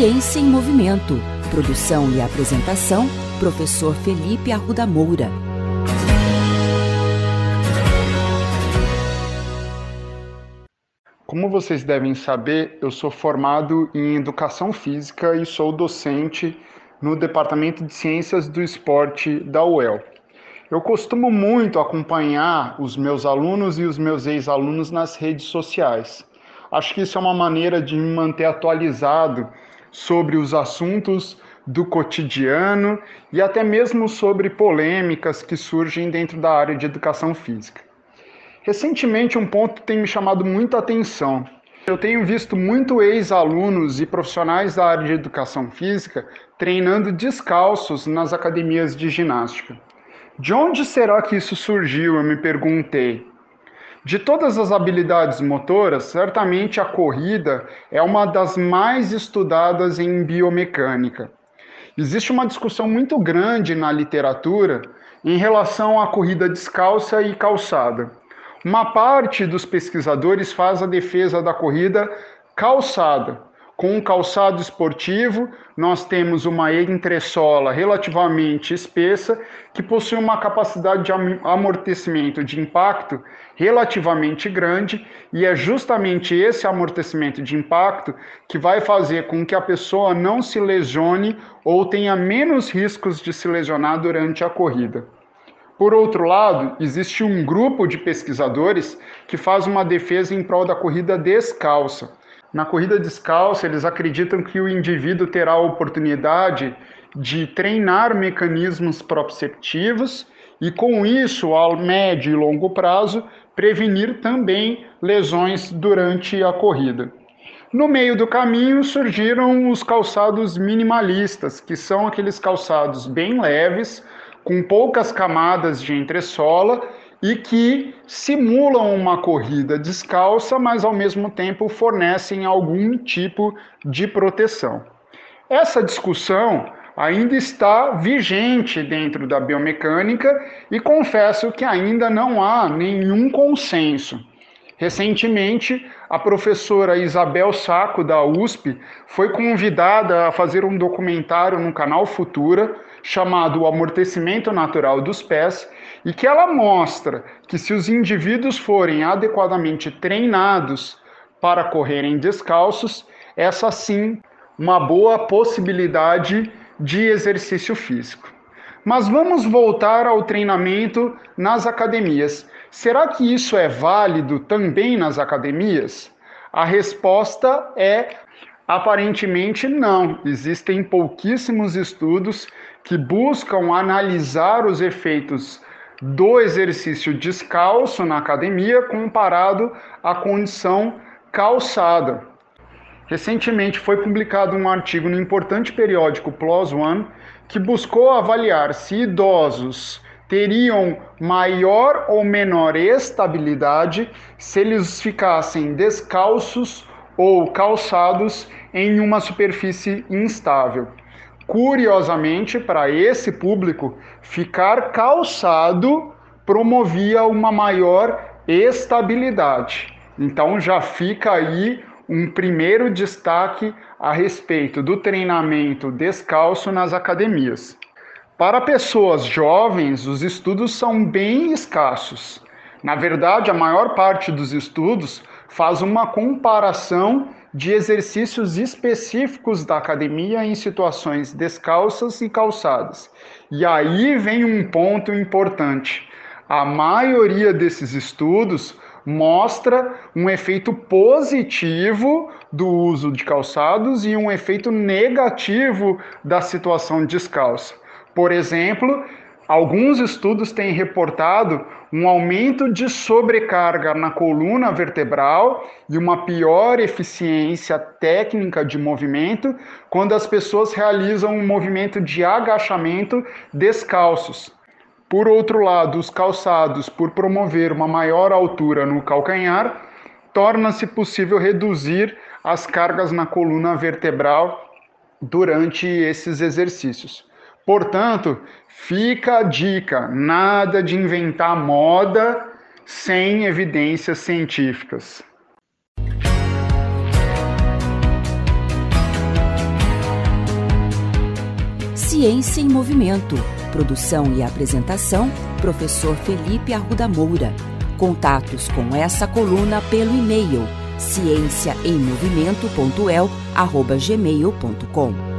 Ciência em Movimento. Produção e apresentação, professor Felipe Arruda Moura. Como vocês devem saber, eu sou formado em Educação Física e sou docente no Departamento de Ciências do Esporte da UEL. Eu costumo muito acompanhar os meus alunos e os meus ex-alunos nas redes sociais. Acho que isso é uma maneira de me manter atualizado sobre os assuntos do cotidiano e até mesmo sobre polêmicas que surgem dentro da área de educação física. Recentemente, um ponto tem me chamado muita atenção. Eu tenho visto muito ex-alunos e profissionais da área de educação física treinando descalços nas academias de ginástica. De onde será que isso surgiu? Eu me perguntei. De todas as habilidades motoras, certamente a corrida é uma das mais estudadas em biomecânica. Existe uma discussão muito grande na literatura em relação à corrida descalça e calçada. Uma parte dos pesquisadores faz a defesa da corrida calçada, com um calçado esportivo, nós temos uma entressola relativamente espessa, que possui uma capacidade de amortecimento de impacto relativamente grande, e é justamente esse amortecimento de impacto que vai fazer com que a pessoa não se lesione ou tenha menos riscos de se lesionar durante a corrida. Por outro lado, existe um grupo de pesquisadores que faz uma defesa em prol da corrida descalça na corrida descalça, eles acreditam que o indivíduo terá a oportunidade de treinar mecanismos proprioceptivos e, com isso, ao médio e longo prazo, prevenir também lesões durante a corrida. No meio do caminho surgiram os calçados minimalistas, que são aqueles calçados bem leves, com poucas camadas de entressola e que simulam uma corrida descalça, mas ao mesmo tempo fornecem algum tipo de proteção. Essa discussão ainda está vigente dentro da biomecânica e confesso que ainda não há nenhum consenso. Recentemente, a professora Isabel Saco, da USP, foi convidada a fazer um documentário no canal Futura chamado O Amortecimento Natural dos Pés, e que ela mostra que se os indivíduos forem adequadamente treinados para correrem descalços, essa sim uma boa possibilidade de exercício físico. Mas vamos voltar ao treinamento nas academias. Será que isso é válido também nas academias? A resposta é aparentemente não. Existem pouquíssimos estudos que buscam analisar os efeitos do exercício descalço na academia comparado à condição calçada. Recentemente foi publicado um artigo no importante periódico PLOS ONE que buscou avaliar se idosos teriam maior ou menor estabilidade se eles ficassem descalços ou calçados em uma superfície instável. Curiosamente, para esse público, ficar calçado promovia uma maior estabilidade. Então já fica aí um primeiro destaque a respeito do treinamento descalço nas academias. Para pessoas jovens, os estudos são bem escassos. Na verdade, a maior parte dos estudos faz uma comparação de exercícios específicos da academia em situações descalças e calçadas. E aí vem um ponto importante. A maioria desses estudos mostra um efeito positivo do uso de calçados e um efeito negativo da situação descalça. Por exemplo, Alguns estudos têm reportado um aumento de sobrecarga na coluna vertebral e uma pior eficiência técnica de movimento quando as pessoas realizam um movimento de agachamento descalços. Por outro lado, os calçados, por promover uma maior altura no calcanhar, torna-se possível reduzir as cargas na coluna vertebral durante esses exercícios. Portanto, fica a dica: nada de inventar moda sem evidências científicas. Ciência em Movimento. Produção e apresentação, professor Felipe Arruda Moura. Contatos com essa coluna pelo e-mail ciênciaemmovimento.el@gmail.com.